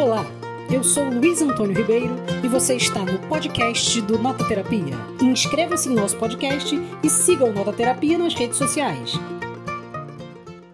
Olá, eu sou Luiz Antônio Ribeiro e você está no podcast do Nota Terapia. Inscreva-se no nosso podcast e siga o Nota Terapia nas redes sociais.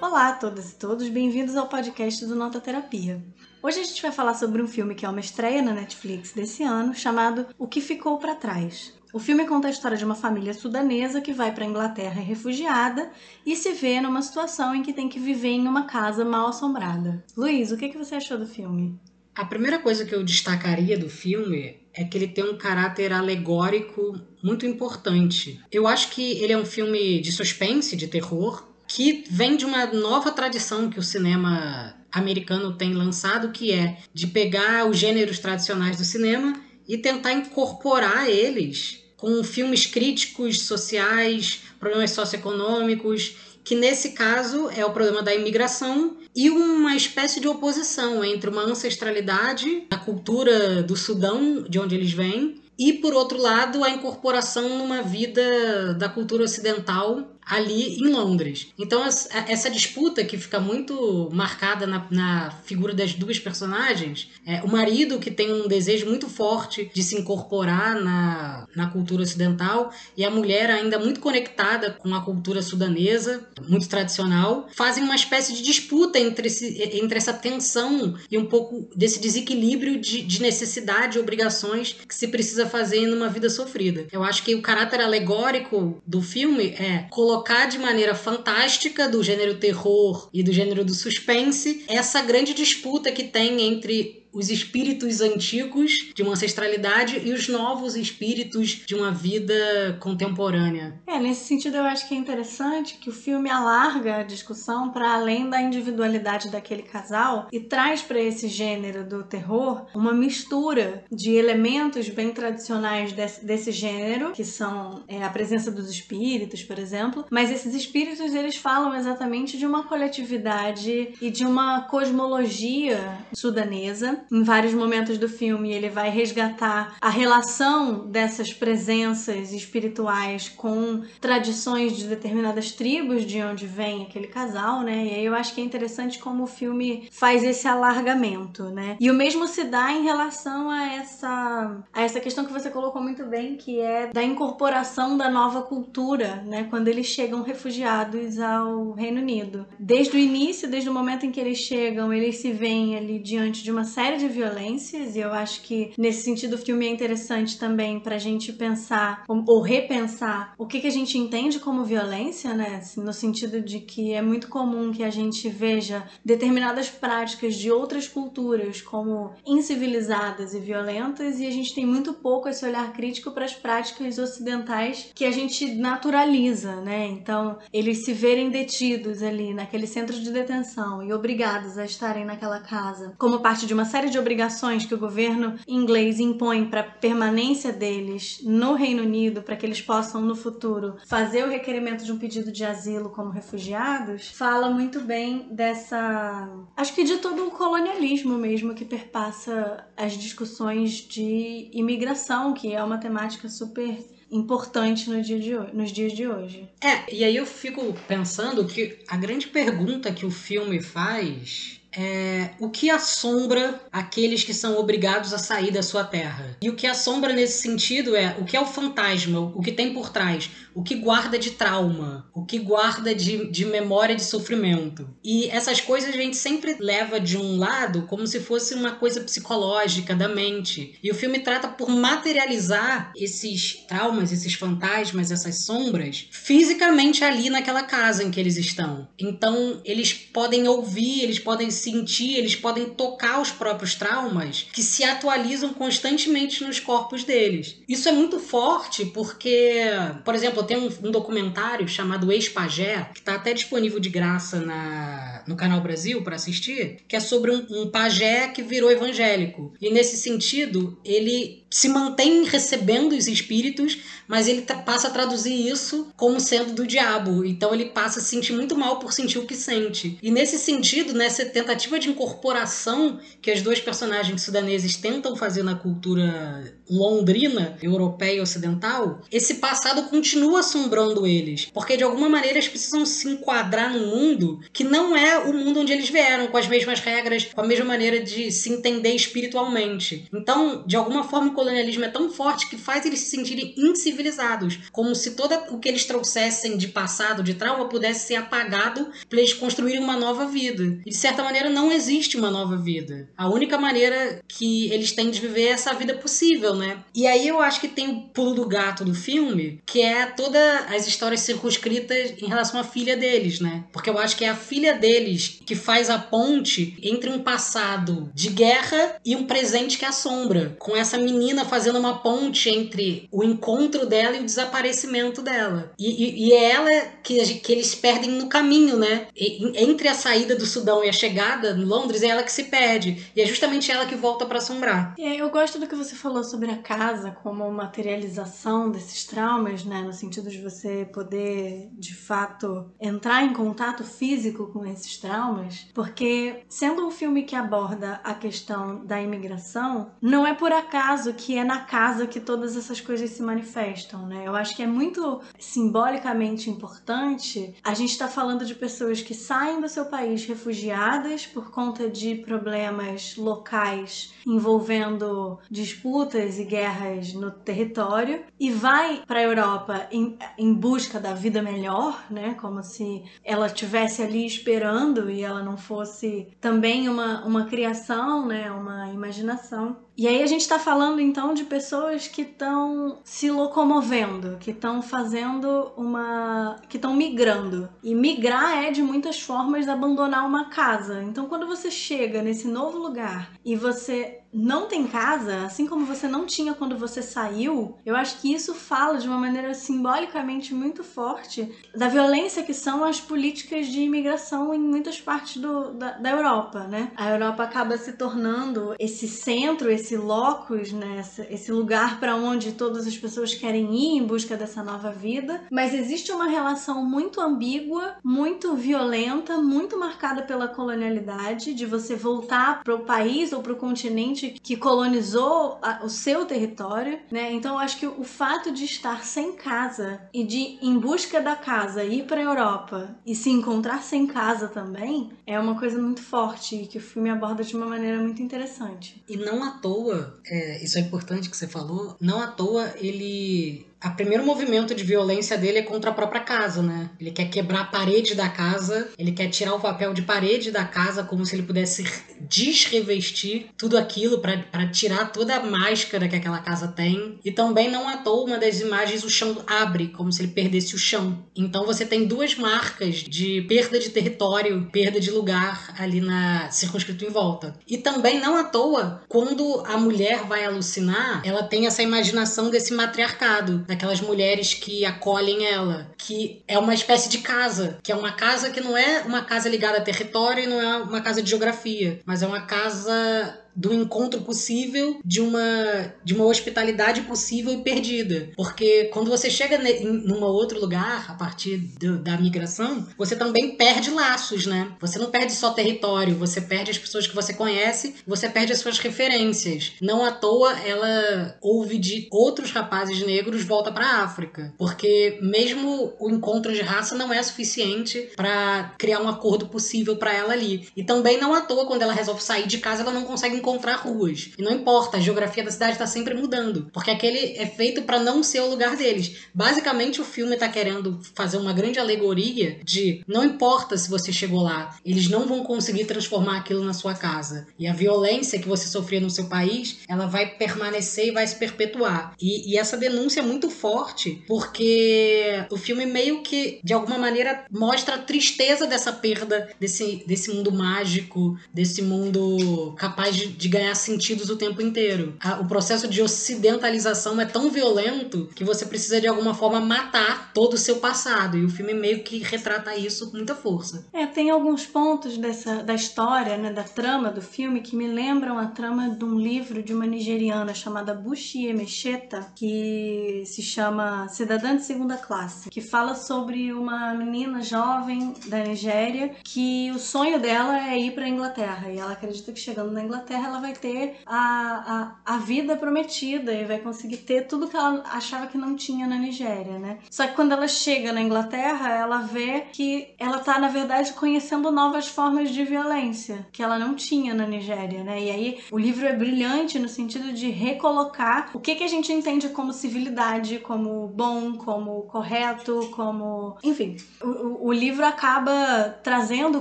Olá a todas e todos, bem-vindos ao podcast do Nota Terapia. Hoje a gente vai falar sobre um filme que é uma estreia na Netflix desse ano, chamado O que Ficou para Trás. O filme conta a história de uma família sudanesa que vai para a Inglaterra refugiada e se vê numa situação em que tem que viver em uma casa mal assombrada. Luiz, o que, que você achou do filme? A primeira coisa que eu destacaria do filme é que ele tem um caráter alegórico muito importante. Eu acho que ele é um filme de suspense, de terror, que vem de uma nova tradição que o cinema americano tem lançado, que é de pegar os gêneros tradicionais do cinema e tentar incorporar eles com filmes críticos sociais, problemas socioeconômicos, que nesse caso é o problema da imigração e uma espécie de oposição entre uma ancestralidade, a cultura do Sudão, de onde eles vêm, e por outro lado a incorporação numa vida da cultura ocidental ali em Londres. Então, essa disputa que fica muito marcada na, na figura das duas personagens, é, o marido que tem um desejo muito forte de se incorporar na, na cultura ocidental e a mulher ainda muito conectada com a cultura sudanesa, muito tradicional, fazem uma espécie de disputa entre, esse, entre essa tensão e um pouco desse desequilíbrio de, de necessidade e obrigações que se precisa fazer numa vida sofrida. Eu acho que o caráter alegórico do filme é colocar colocar de maneira fantástica do gênero terror e do gênero do suspense essa grande disputa que tem entre os espíritos antigos de uma ancestralidade e os novos espíritos de uma vida contemporânea. É, nesse sentido eu acho que é interessante que o filme alarga a discussão para além da individualidade daquele casal e traz para esse gênero do terror uma mistura de elementos bem tradicionais desse, desse gênero, que são é, a presença dos espíritos, por exemplo, mas esses espíritos eles falam exatamente de uma coletividade e de uma cosmologia sudanesa em vários momentos do filme, ele vai resgatar a relação dessas presenças espirituais com tradições de determinadas tribos de onde vem aquele casal, né? E aí eu acho que é interessante como o filme faz esse alargamento, né? E o mesmo se dá em relação a essa a essa questão que você colocou muito bem, que é da incorporação da nova cultura, né? Quando eles chegam refugiados ao Reino Unido. Desde o início, desde o momento em que eles chegam, eles se veem ali diante de uma série série de violências, e eu acho que nesse sentido o filme é interessante também para a gente pensar ou, repensar o que, que a gente entende como violência, né? Assim, no sentido de que é muito comum que a gente veja determinadas práticas de outras culturas como incivilizadas e violentas, e a gente tem muito pouco esse olhar crítico para as práticas ocidentais que a gente naturaliza, né? Então, eles se verem detidos ali naquele centro de detenção e obrigados a estarem naquela casa como parte de uma série série de obrigações que o governo inglês impõe para permanência deles no Reino Unido, para que eles possam no futuro fazer o requerimento de um pedido de asilo como refugiados, fala muito bem dessa. Acho que de todo o colonialismo mesmo que perpassa as discussões de imigração, que é uma temática super importante no dia de hoje, nos dias de hoje. É, e aí eu fico pensando que a grande pergunta que o filme faz é, o que assombra aqueles que são obrigados a sair da sua terra. E o que assombra nesse sentido é o que é o fantasma, o que tem por trás, o que guarda de trauma, o que guarda de, de memória de sofrimento. E essas coisas a gente sempre leva de um lado como se fosse uma coisa psicológica da mente. E o filme trata por materializar esses traumas, esses fantasmas, essas sombras, fisicamente ali naquela casa em que eles estão. Então eles podem ouvir, eles podem sentir, eles podem tocar os próprios traumas que se atualizam constantemente nos corpos deles. Isso é muito forte porque, por exemplo, tem um, um documentário chamado Ex-Pagé, que está até disponível de graça na, no Canal Brasil para assistir, que é sobre um, um pajé que virou evangélico. E nesse sentido, ele se mantém recebendo os espíritos, mas ele passa a traduzir isso como sendo do diabo. Então ele passa a se sentir muito mal por sentir o que sente. E nesse sentido, nessa tentativa de incorporação que as duas personagens sudaneses tentam fazer na cultura londrina, europeia e ocidental, esse passado continua assombrando eles. Porque de alguma maneira eles precisam se enquadrar num mundo que não é o mundo onde eles vieram, com as mesmas regras, com a mesma maneira de se entender espiritualmente. Então, de alguma forma, colonialismo é tão forte que faz eles se sentirem incivilizados, como se todo o que eles trouxessem de passado, de trauma, pudesse ser apagado para eles construírem uma nova vida. E de certa maneira não existe uma nova vida. A única maneira que eles têm de viver é essa vida possível, né? E aí eu acho que tem o pulo do gato do filme, que é todas as histórias circunscritas em relação à filha deles, né? Porque eu acho que é a filha deles que faz a ponte entre um passado de guerra e um presente que assombra, com essa menina menina fazendo uma ponte entre o encontro dela e o desaparecimento dela. E, e, e é ela que, que eles perdem no caminho, né? E, entre a saída do Sudão e a chegada em Londres, é ela que se perde. E é justamente ela que volta para assombrar. Eu gosto do que você falou sobre a casa como materialização desses traumas, né? No sentido de você poder, de fato, entrar em contato físico com esses traumas. Porque, sendo um filme que aborda a questão da imigração, não é por acaso caso que é na casa que todas essas coisas se manifestam, né? Eu acho que é muito simbolicamente importante. A gente está falando de pessoas que saem do seu país refugiadas por conta de problemas locais envolvendo disputas e guerras no território e vai para a Europa em, em busca da vida melhor, né? Como se ela estivesse ali esperando e ela não fosse também uma, uma criação, né? Uma imaginação. E aí a gente está falando então de pessoas que estão se locomovendo, que estão fazendo uma. que estão migrando. E migrar é de muitas formas abandonar uma casa. Então quando você chega nesse novo lugar e você não tem casa, assim como você não tinha quando você saiu, eu acho que isso fala de uma maneira simbolicamente muito forte da violência que são as políticas de imigração em muitas partes do, da, da Europa, né? A Europa acaba se tornando esse centro, esse locus, né? esse lugar para onde todas as pessoas querem ir em busca dessa nova vida, mas existe uma relação muito ambígua, muito violenta, muito marcada pela colonialidade, de você voltar para o país ou para o continente gente que colonizou a, o seu território, né? Então eu acho que o fato de estar sem casa e de em busca da casa ir para a Europa e se encontrar sem casa também é uma coisa muito forte que o filme aborda de uma maneira muito interessante. E não à toa, é, isso é importante que você falou, não à toa ele o primeiro movimento de violência dele é contra a própria casa, né? Ele quer quebrar a parede da casa, ele quer tirar o papel de parede da casa como se ele pudesse desrevestir tudo aquilo para tirar toda a máscara que aquela casa tem. E também não à toa uma das imagens o chão abre, como se ele perdesse o chão. Então você tem duas marcas de perda de território, perda de lugar ali na circunscrito em volta. E também não à toa, quando a mulher vai alucinar, ela tem essa imaginação desse matriarcado daquelas mulheres que acolhem ela, que é uma espécie de casa, que é uma casa que não é uma casa ligada a território e não é uma casa de geografia, mas é uma casa do encontro possível, de uma, de uma hospitalidade possível e perdida. Porque quando você chega em num outro lugar, a partir do, da migração, você também perde laços, né? Você não perde só território, você perde as pessoas que você conhece, você perde as suas referências. Não à toa ela ouve de outros rapazes negros volta para África, porque mesmo o encontro de raça não é suficiente para criar um acordo possível para ela ali. E também não à toa quando ela resolve sair de casa, ela não consegue encontrar ruas. E não importa, a geografia da cidade está sempre mudando, porque aquele é feito para não ser o lugar deles. Basicamente, o filme está querendo fazer uma grande alegoria de não importa se você chegou lá, eles não vão conseguir transformar aquilo na sua casa. E a violência que você sofria no seu país, ela vai permanecer e vai se perpetuar. E, e essa denúncia é muito forte, porque o filme meio que, de alguma maneira, mostra a tristeza dessa perda desse, desse mundo mágico, desse mundo capaz de de ganhar sentidos o tempo inteiro. o processo de ocidentalização é tão violento que você precisa de alguma forma matar todo o seu passado. E o filme meio que retrata isso com muita força. É, tem alguns pontos dessa, da história, né, da trama do filme que me lembram a trama de um livro de uma nigeriana chamada Bushi Emecheta, que se chama Cidadã de Segunda Classe, que fala sobre uma menina jovem da Nigéria que o sonho dela é ir para a Inglaterra e ela acredita que chegando na Inglaterra ela vai ter a, a, a vida prometida e vai conseguir ter tudo que ela achava que não tinha na Nigéria, né? Só que quando ela chega na Inglaterra, ela vê que ela tá, na verdade, conhecendo novas formas de violência que ela não tinha na Nigéria, né? E aí o livro é brilhante no sentido de recolocar o que, que a gente entende como civilidade, como bom, como correto, como. Enfim, o, o livro acaba trazendo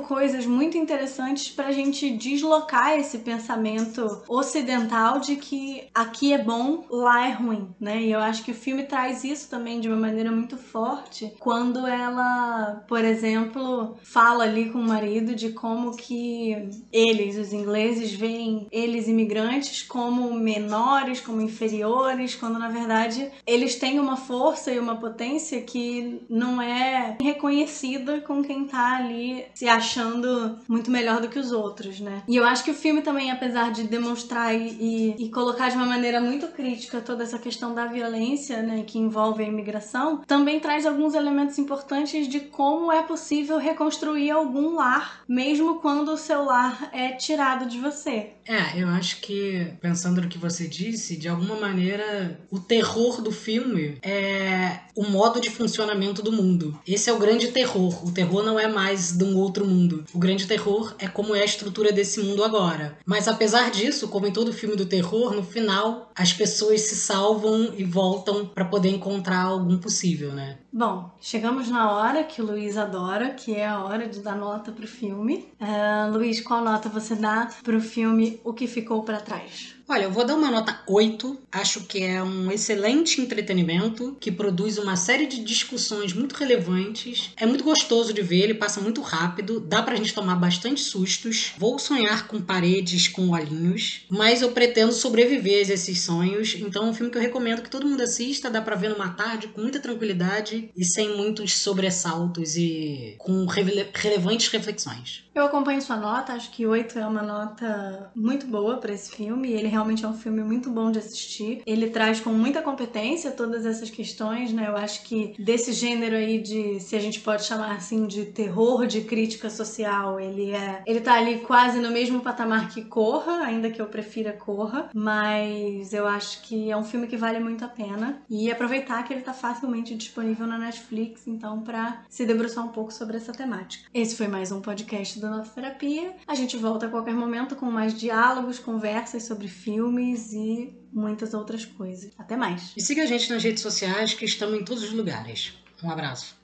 coisas muito interessantes pra gente deslocar esse pensamento ocidental de que aqui é bom, lá é ruim, né? E eu acho que o filme traz isso também de uma maneira muito forte quando ela, por exemplo, fala ali com o marido de como que eles, os ingleses, veem eles imigrantes como menores, como inferiores, quando na verdade eles têm uma força e uma potência que não é reconhecida com quem tá ali se achando muito melhor do que os outros, né? E eu acho que o filme também, apesar de demonstrar e, e, e colocar de uma maneira muito crítica toda essa questão da violência, né, que envolve a imigração, também traz alguns elementos importantes de como é possível reconstruir algum lar, mesmo quando o seu lar é tirado de você. É, eu acho que, pensando no que você disse, de alguma maneira, o terror do filme é o modo de funcionamento do mundo. Esse é o grande terror. O terror não é mais de um outro mundo. O grande terror é como é a estrutura desse mundo agora. Mas apesar disso, como em todo filme do terror, no final as pessoas se salvam e voltam para poder encontrar algum possível, né? Bom, chegamos na hora que o Luiz adora, que é a hora de dar nota pro filme. Uh, Luiz, qual nota você dá pro filme O que Ficou para Trás? Olha, eu vou dar uma nota 8. Acho que é um excelente entretenimento que produz uma série de discussões muito relevantes. É muito gostoso de ver, ele passa muito rápido, dá pra gente tomar bastante sustos. Vou sonhar com paredes com olhinhos, mas eu pretendo sobreviver a esses sonhos. Então é um filme que eu recomendo que todo mundo assista, dá pra ver numa tarde com muita tranquilidade e sem muitos sobressaltos e com rele relevantes reflexões. Eu acompanho sua nota, acho que 8 é uma nota muito boa para esse filme. Ele realmente é um filme muito bom de assistir. Ele traz com muita competência todas essas questões, né? Eu acho que desse gênero aí de, se a gente pode chamar assim, de terror de crítica social, ele é. Ele tá ali quase no mesmo patamar que Corra, ainda que eu prefira Corra, mas eu acho que é um filme que vale muito a pena. E aproveitar que ele tá facilmente disponível na Netflix, então, para se debruçar um pouco sobre essa temática. Esse foi mais um podcast do Nossa Terapia. A gente volta a qualquer momento com mais diálogos, conversas sobre filmes e muitas outras coisas. Até mais. E siga a gente nas redes sociais que estamos em todos os lugares. Um abraço.